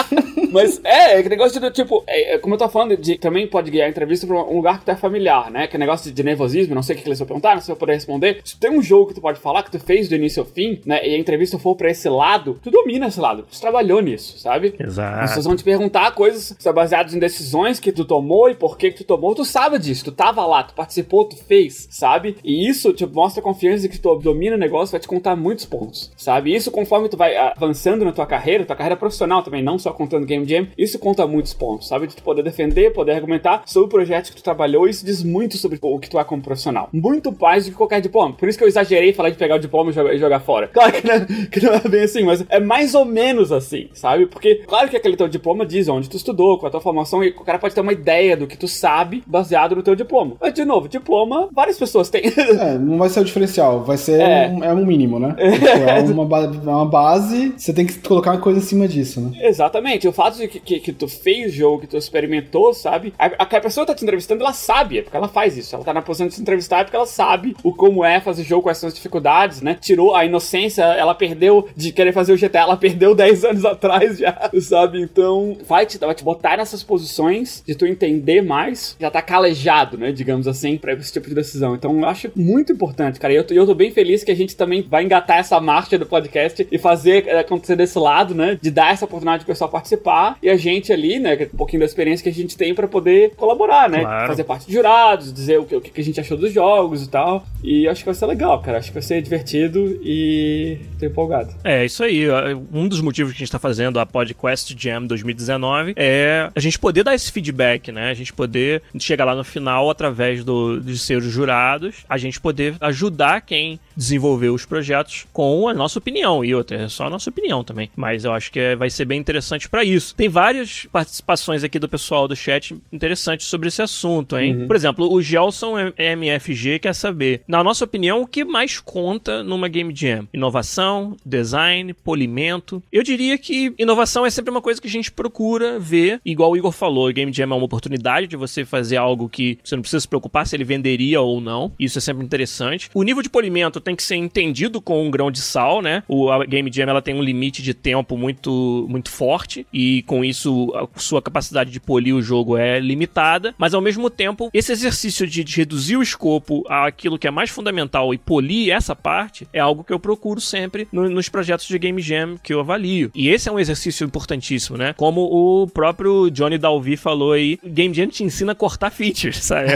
Mas é, é que negócio de, tipo, é, é como eu tô falando, de, também pode guiar a entrevista pra um lugar que tu é familiar, né? Que é negócio de, nervosismo, não sei o que, que eles vão perguntar, não sei se eu vou poder responder. Se tu tem um jogo que tu pode falar, que tu fez do início ao fim, né? E a entrevista for pra esse lado, tu domina esse lado. Tu trabalhou nisso, sabe? As pessoas Exato. vão te perguntar coisas que baseadas em decisões que tu tomou e por que porquê que tu tomou, tu sabe disso, tu tava lá, tu participou, tu fez, sabe? E isso te mostra confiança que tu domina o negócio, vai te contar muitos pontos, sabe? Isso conforme tu vai avançando na tua carreira, tua carreira profissional também, não só contando Game Jam, isso conta muitos pontos, sabe? De tu poder defender, poder argumentar sobre o projeto que tu trabalhou, isso diz muito sobre o que tu é como profissional. Muito mais do que qualquer diploma. Por isso que eu exagerei falar de pegar o diploma e jogar, fora. Claro que não, que não, é bem assim, mas é mais ou menos assim, sabe? Porque, claro que aquele teu diploma diz onde tu estudou, qual a tua formação, e o cara pode ter uma ideia do que tu sabe baseado no teu diploma. Mas, de novo, diploma, várias pessoas têm. É, não vai ser o diferencial, vai ser é. Um, é um mínimo, né? É, uma, uma base, você tem que colocar uma coisa em cima disso, né? Exatamente. O fato de que, que, que tu fez o jogo, que tu experimentou, sabe? A, a, a pessoa que tá te entrevistando, ela sabe, é porque ela faz isso. Ela tá na posição de se entrevistar é porque ela sabe o como é fazer jogo, quais são as dificuldades, né? Tirou a inocência, ela perdeu de querer fazer o GTA, ela perdeu 10 anos atrás já, sabe? Então, vai te, vai te botar nessas posições de tu entender mais, já tá calejado, né? Digamos assim, pra esse tipo de decisão. Então, eu acho muito importante, cara. E eu, tô, eu tô bem feliz que a gente também vai engatar essa marcha do podcast e fazer é, acontecer desse lado, né? De dar essa oportunidade pro pessoal participar e a gente ali, né? Um pouquinho da experiência que a gente tem para poder colaborar, né? Claro. Fazer parte de jurados, dizer o que, o que a gente achou dos jogos e tal. E acho que vai ser legal, cara. Acho que vai ser divertido e tô empolgado. É, isso aí. Um dos motivos que a gente tá fazendo a Podcast Jam 2019 é a gente poder dar esse feedback, né? A gente poder chegar lá no final através do, de ser os jurados, a gente poder ajudar quem desenvolveu os projetos com a nossa opinião. E outra, é só a nossa opinião também. Mas eu acho que é, vai ser bem interessante para isso. Tem várias participações aqui do pessoal do chat interessantes sobre esse assunto, hein? Uhum. Por exemplo, o Gelson MFG quer saber, na nossa opinião, o que mais conta numa Game Jam? Inovação, design, polimento. Eu diria que inovação é sempre uma coisa que a gente procura ver, igual o Igor falou, Game Jam é uma oportunidade de você fazer algo que você não precisa se preocupar se ele venderia ou não. Isso é sempre interessante. O nível de polimento tem que ser entendido com um grão de sal, né? O a Game Jam ela tem um limite de tempo muito muito forte e com isso a sua capacidade de polir o jogo é limitada, mas ao mesmo tempo esse exercício de, de reduzir o escopo àquilo que é mais fundamental e polir essa parte é algo que eu procuro sempre no, nos projetos de Game Jam que eu avalio. E esse é um exercício importantíssimo, né? Como o próprio Johnny Dalvi falou aí, Game Jam te ensina a cortar features, sabe?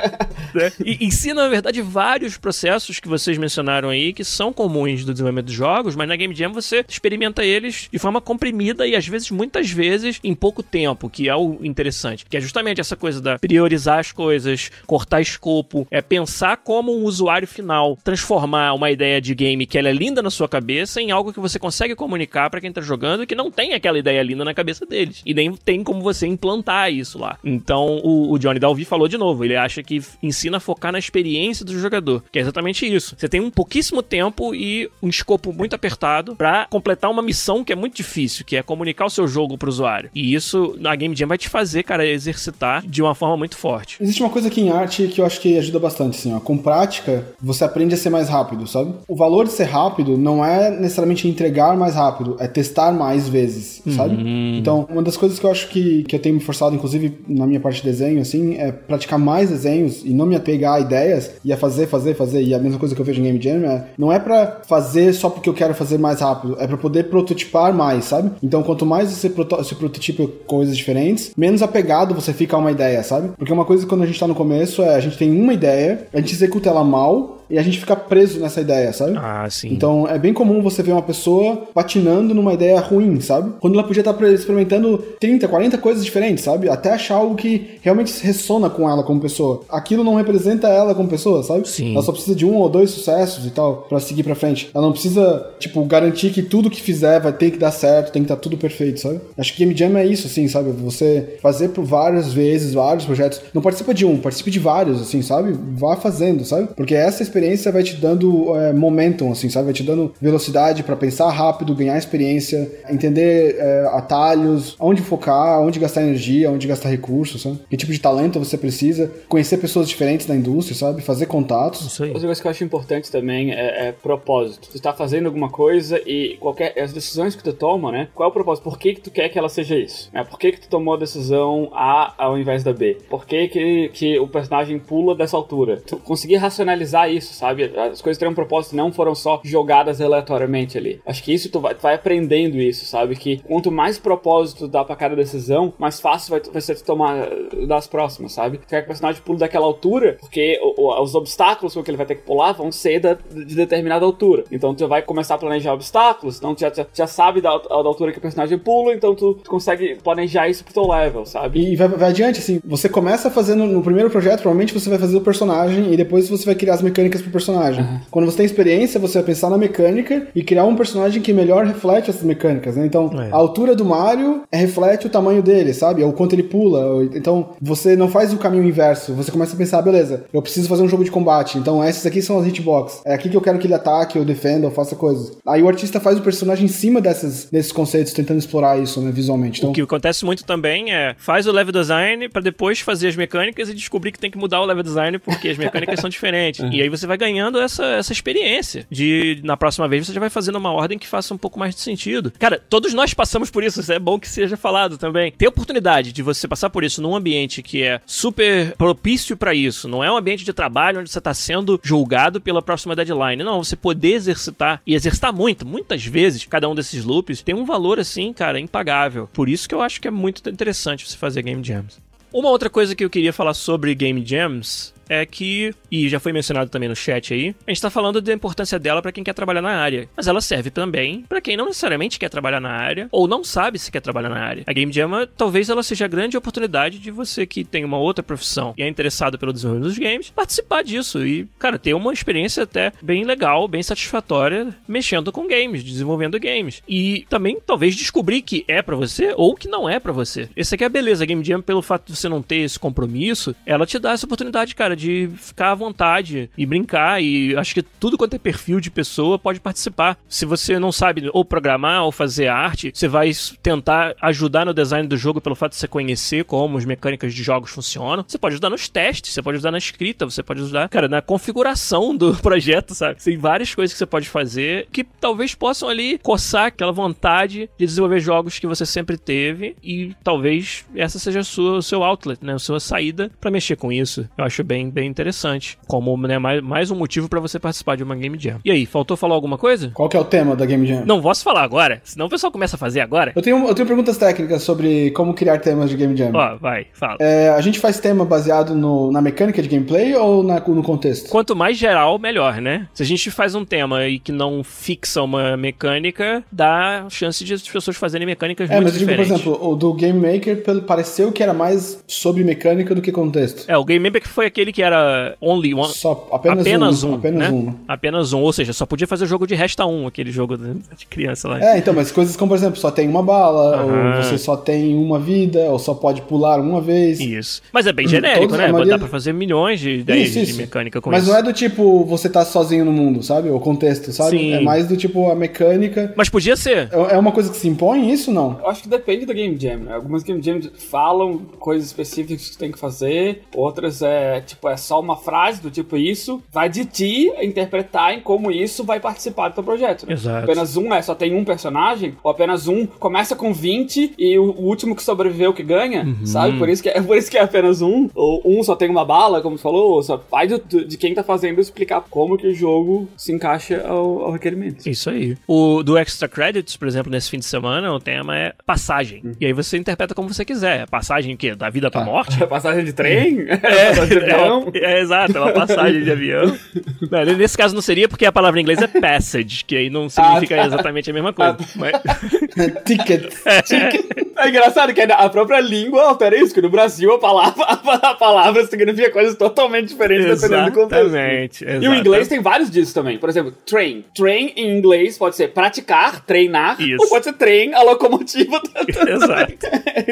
né? E ensina, na verdade, vários processos que vocês mencionaram aí que são comuns do desenvolvimento de jogos, mas na Game Jam você experimenta eles de forma comprimida e às vezes, muitas vezes, em pouco tempo, que é o interessante. Que é justamente essa coisa da priorizar as coisas, cortar escopo, é pensar como um usuário final, transformar uma ideia de game que ela é linda na sua cabeça em algo que você consegue comunicar para quem tá jogando e que não tem aquela ideia linda na cabeça deles. E nem tem como você implantar isso lá. Então, o, o Johnny Dalvi falou de novo, ele acha que ensina a focar na experiência do jogador, que é exatamente isso. Você tem um pouquíssimo tempo e um escopo muito apertado para completar uma missão que é muito difícil, que é comunicar o seu jogo pro usuário. E isso na Game Jam vai te fazer, cara, exercitar de uma forma muito forte. Existe uma coisa aqui em arte que eu acho que ajuda bastante, assim, ó. Com prática, você aprende a ser mais rápido, sabe? O valor de ser rápido não é necessariamente entregar mais rápido, é testar mais vezes, uhum. sabe? Então, uma das coisas que eu acho que, que eu tenho me forçado, inclusive na minha parte desenho, assim, é praticar mais desenhos e não me apegar a ideias e a fazer, fazer, fazer. E a mesma coisa que eu vejo em Game Jam é, não é para fazer só porque eu quero fazer mais rápido, é para poder prototipar mais, sabe? Então, quanto mais você, proto você prototipa coisas diferentes, menos apegado você fica a uma ideia, sabe? Porque uma coisa quando a gente tá no começo é a gente tem uma ideia, a gente executa ela mal, e a gente fica preso nessa ideia, sabe? Ah, sim. Então é bem comum você ver uma pessoa patinando numa ideia ruim, sabe? Quando ela podia estar experimentando 30, 40 coisas diferentes, sabe? Até achar algo que realmente ressona com ela como pessoa. Aquilo não representa ela como pessoa, sabe? Sim. Ela só precisa de um ou dois sucessos e tal para seguir para frente. Ela não precisa, tipo, garantir que tudo que fizer vai ter que dar certo, tem que estar tudo perfeito, sabe? Acho que Game Jam é isso, assim, sabe? Você fazer por várias vezes, vários projetos. Não participa de um, participe de vários, assim, sabe? Vá fazendo, sabe? Porque essa experiência vai te dando é, momentum, assim, sabe? Vai te dando velocidade para pensar rápido, ganhar experiência, entender é, atalhos, onde focar, onde gastar energia, onde gastar recursos, sabe? Que tipo de talento você precisa, conhecer pessoas diferentes da indústria, sabe? Fazer contatos. Isso aí. Outra coisa que eu acho importante também é, é propósito. Tu está fazendo alguma coisa e qualquer as decisões que tu toma, né? Qual é o propósito? Por que que tu quer que ela seja isso? É, por que que tu tomou a decisão A ao invés da B? Por que que, que o personagem pula dessa altura? Tu conseguir racionalizar isso isso, sabe? As coisas teriam um propósito, não foram só jogadas aleatoriamente ali. Acho que isso tu vai, tu vai aprendendo isso, sabe? Que quanto mais propósito dá pra cada decisão, mais fácil vai, vai ser tu tomar das próximas, sabe? Tu quer que o personagem pule daquela altura, porque o, o, os obstáculos que ele vai ter que pular vão ser da, de determinada altura. Então tu vai começar a planejar obstáculos, então tu já, já, já sabe da, da, altura que o personagem pula, então tu, tu consegue planejar isso pro teu level, sabe? E vai, vai adiante, assim, você começa fazendo no primeiro projeto, provavelmente você vai fazer o personagem e depois você vai criar as mecânicas pro personagem. Uhum. Quando você tem experiência, você vai pensar na mecânica e criar um personagem que melhor reflete essas mecânicas, né? Então, é. a altura do Mario reflete o tamanho dele, sabe? Ou quanto ele pula. Então, você não faz o caminho inverso. Você começa a pensar, beleza, eu preciso fazer um jogo de combate. Então, essas aqui são as hitbox. É aqui que eu quero que ele ataque, ou defenda, ou faça coisas. Aí o artista faz o personagem em cima dessas, desses conceitos, tentando explorar isso, né, visualmente. Então, o que acontece muito também é faz o level design para depois fazer as mecânicas e descobrir que tem que mudar o level design porque as mecânicas são diferentes. E aí você vai ganhando essa, essa experiência de na próxima vez você já vai fazendo uma ordem que faça um pouco mais de sentido. Cara, todos nós passamos por isso, isso é bom que seja falado também. Ter oportunidade de você passar por isso num ambiente que é super propício para isso, não é um ambiente de trabalho onde você tá sendo julgado pela próxima deadline. Não, você poder exercitar e exercitar muito, muitas vezes, cada um desses loops tem um valor assim, cara, impagável. Por isso que eu acho que é muito interessante você fazer game jams. Uma outra coisa que eu queria falar sobre game jams é que, e já foi mencionado também no chat aí, a gente tá falando da importância dela para quem quer trabalhar na área, mas ela serve também para quem não necessariamente quer trabalhar na área ou não sabe se quer trabalhar na área. A Game Jam, talvez ela seja a grande oportunidade de você que tem uma outra profissão e é interessado pelo desenvolvimento dos games, participar disso e, cara, ter uma experiência até bem legal, bem satisfatória mexendo com games, desenvolvendo games. E também talvez descobrir que é para você ou que não é para você. Essa aqui é a beleza, a Game Jam, pelo fato de você não ter esse compromisso, ela te dá essa oportunidade, cara, de ficar à vontade e brincar. E acho que tudo quanto é perfil de pessoa pode participar. Se você não sabe ou programar ou fazer arte, você vai tentar ajudar no design do jogo pelo fato de você conhecer como as mecânicas de jogos funcionam. Você pode ajudar nos testes, você pode ajudar na escrita, você pode ajudar, cara, na configuração do projeto, sabe? Tem várias coisas que você pode fazer que talvez possam ali coçar aquela vontade de desenvolver jogos que você sempre teve e talvez essa seja sua, o seu outlet, né? A sua saída para mexer com isso. Eu acho bem, bem interessante. Como né, mais, mais um motivo para você participar de uma Game Jam. E aí, faltou falar alguma coisa? Qual que é o tema da Game Jam? Não posso falar agora, senão o pessoal começa a fazer agora. Eu tenho, eu tenho perguntas técnicas sobre como criar temas de Game Jam. Ó, vai, fala. É, a gente faz tema baseado no, na mecânica de gameplay ou na, no contexto? Quanto mais geral, melhor, né? Se a gente faz um tema e que não fixa uma mecânica, dá chance de as pessoas fazerem mecânicas é, muito mas, diferentes. Tipo, por exemplo, o do Game Maker pareceu que era mais sobre mecânica do que contexto. É, o Game Maker foi aquele que era only one. Só apenas, apenas um, um. Apenas né? um. Apenas um. Ou seja, só podia fazer o jogo de resta um, aquele jogo de criança lá. É, então, mas coisas como, por exemplo, só tem uma bala, ou você só tem uma vida, ou só pode pular uma vez. Isso. Mas é bem genérico, Todos, né? Maioria... Dá pra fazer milhões de ideias isso, isso. de mecânica com mas isso. Mas não é do tipo você tá sozinho no mundo, sabe? O contexto, sabe? Sim. É mais do tipo a mecânica. Mas podia ser. É, é uma coisa que se impõe isso não? Eu acho que depende da Game Jam, né? Algumas Game Jams falam coisas específicas que tem que fazer, outras é tipo, é só uma frase do tipo isso, vai de ti interpretar em como isso vai participar do teu projeto. Né? Exato. Apenas um é só tem um personagem, ou apenas um começa com 20 e o, o último que sobreviveu que ganha, uhum. sabe? Por isso que é por isso que é apenas um, ou um só tem uma bala, como você falou, só vai do, de quem tá fazendo explicar como que o jogo se encaixa ao, ao requerimento. Isso aí. O do Extra Credits, por exemplo, nesse fim de semana, o tema é passagem. Uhum. E aí você interpreta como você quiser. Passagem que da vida pra ah. morte? passagem de trem? É, passagem de avião? É, é, exato, é uma passagem de avião. Não, nesse caso não seria porque a palavra em inglês é passage, que aí não significa ah, exatamente a mesma coisa. Ah, mas... Ticket. É. é engraçado que a própria língua altera isso, que no Brasil a palavra, a palavra significa coisas totalmente diferentes exatamente, dependendo do contexto. Exatamente. E o inglês tem vários disso também. Por exemplo, train. Train em inglês pode ser praticar, treinar, isso. ou pode ser train, a locomotiva. Exato.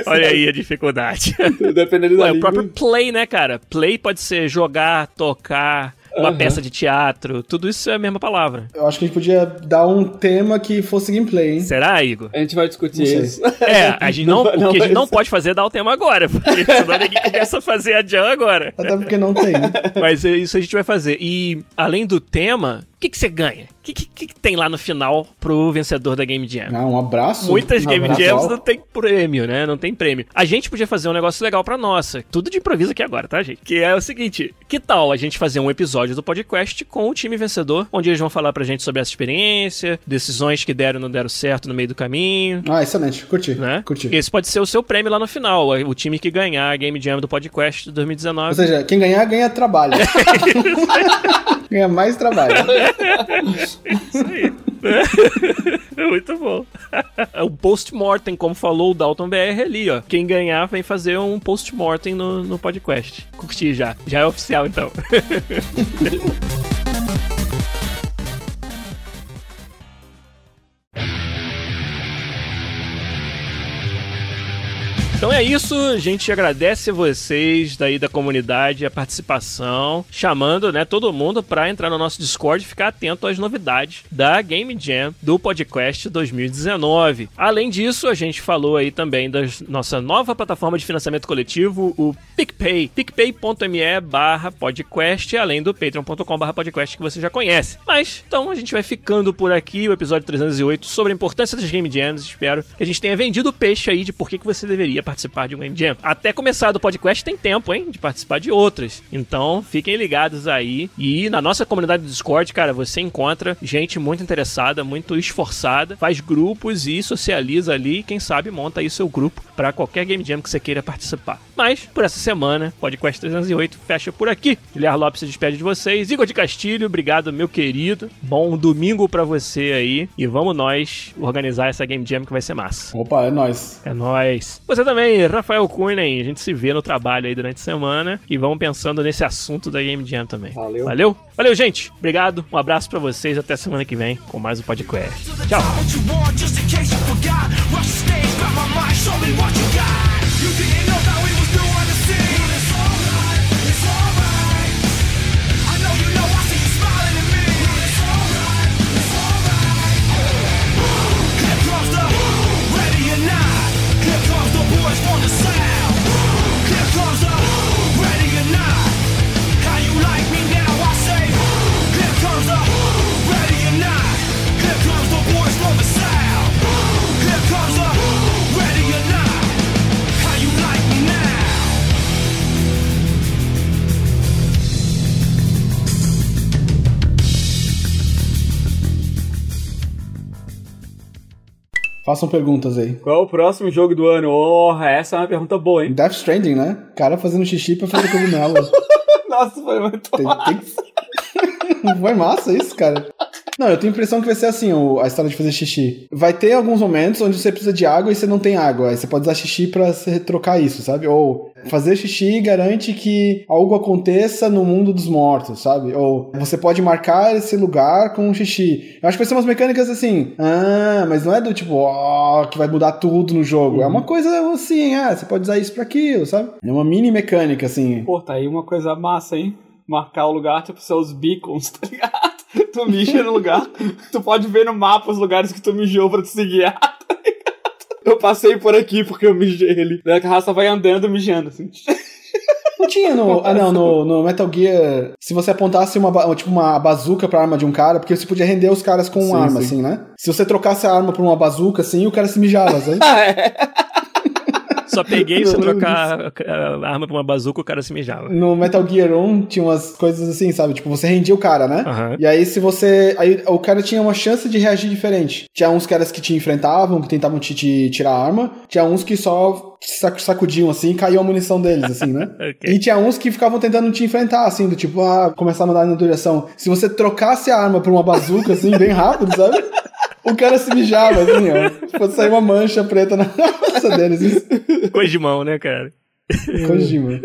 Olha aí a dificuldade. Dependendo da Ué, língua. O próprio play, né, cara? Play pode ser jogar, tocar, uma uhum. peça de teatro, tudo isso é a mesma palavra. Eu acho que a gente podia dar um tema que fosse gameplay, hein? Será, Igor? A gente vai discutir isso. É, a gente não, não, não o que a gente não pode fazer é dar o tema agora, porque senão ninguém começa a fazer a jam agora. Até porque não tem. Mas é isso a gente vai fazer. E além do tema, que, que você ganha? O que, que, que tem lá no final pro vencedor da Game Jam? Ah, um abraço. Muitas um Game abraço. Jams não tem prêmio, né? Não tem prêmio. A gente podia fazer um negócio legal pra nossa. Tudo de improviso aqui agora, tá, gente? Que é o seguinte: que tal a gente fazer um episódio do podcast com o time vencedor, onde eles vão falar pra gente sobre essa experiência, decisões que deram ou não deram certo no meio do caminho. Ah, excelente. Curti. Né? Curti. Esse pode ser o seu prêmio lá no final, o time que ganhar a Game Jam do podcast de Ou 2019. seja, quem ganhar, ganha trabalho. ganha mais trabalho. Isso aí. Muito bom. o post-mortem, como falou o Dalton BR ali, ó. Quem ganhar vem fazer um post-mortem no, no podcast. Curti já. Já é oficial, então. Então é isso, a gente agradece vocês daí da comunidade a participação, chamando, né, todo mundo para entrar no nosso Discord e ficar atento às novidades da Game Jam do podcast 2019. Além disso, a gente falou aí também da nossa nova plataforma de financiamento coletivo, o PicPay, picpay.me barra podcast, além do patreon.com barra podcast que você já conhece. Mas, então, a gente vai ficando por aqui, o episódio 308, sobre a importância das Game Jams. Espero que a gente tenha vendido o peixe aí de por que que você deveria participar de um Game Jam. Até começar do podcast tem tempo, hein, de participar de outras. Então, fiquem ligados aí. E na nossa comunidade do Discord, cara, você encontra gente muito interessada, muito esforçada, faz grupos e socializa ali. E quem sabe monta aí seu grupo para qualquer Game Jam que você queira participar. Mas, por essa semana, Podcast 308 fecha por aqui. Guilherme Lopes se despede de vocês. Igor de Castilho, obrigado, meu querido. Bom domingo pra você aí. E vamos nós organizar essa Game Jam que vai ser massa. Opa, é nóis. É nóis. Você também, Rafael Cunha, a gente se vê no trabalho aí durante a semana e vamos pensando nesse assunto da Game Jam também. Valeu. Valeu? Valeu, gente. Obrigado. Um abraço pra vocês. Até semana que vem com mais um podcast. Tchau. you just in Façam perguntas aí. Qual o próximo jogo do ano? Oh, essa é uma pergunta boa, hein? Death Stranding, né? Cara fazendo xixi pra fazer cogumelo. Nossa, foi muito tem, tem que... Foi massa isso, cara. Não, eu tenho a impressão que vai ser assim o- a história de fazer xixi. Vai ter alguns momentos onde você precisa de água e você não tem água. Aí você pode usar xixi pra trocar isso, sabe? Ou fazer xixi garante que algo aconteça no mundo dos mortos, sabe? Ou você pode marcar esse lugar com um xixi. Eu acho que vai ser umas mecânicas assim. Ah, mas não é do tipo, ó, que vai mudar tudo no jogo. É uma coisa assim, ah, você pode usar isso pra aquilo, sabe? É uma mini mecânica, assim. Pô, tá aí uma coisa massa, hein? Marcar o lugar, tipo, seus beacons, tá ligado? Tu mija no lugar, tu pode ver no mapa os lugares que tu mijou pra te se guiar, tá? Eu passei por aqui porque eu mijei ali. Daí a raça vai andando, mijando, assim. Não tinha no. Ah, não, no, no Metal Gear. Se você apontasse uma, tipo, uma bazuca pra arma de um cara, porque você podia render os caras com Sim, uma arma, sim. assim, né? Se você trocasse a arma por uma bazuca, assim, o cara se mijava, sabe? Ah, é. Só peguei, se trocar a arma pra uma bazuca, o cara se mijava. No Metal Gear 1 tinha umas coisas assim, sabe? Tipo, você rendia o cara, né? Aham. E aí, se você. Aí o cara tinha uma chance de reagir diferente. Tinha uns caras que te enfrentavam, que tentavam te, te tirar a arma. Tinha uns que só sacudiam assim e caiu a munição deles, assim, né? Ok. E tinha uns que ficavam tentando te enfrentar, assim, do tipo, ah, começar a mandar na direção. Se você trocasse a arma por uma bazuca, assim, bem rápido, sabe? O cara se mijava, assim, ó. Fosse sair uma mancha preta na cabeça deles. Isso. Coisa de mão, né, cara? Coisa de mano.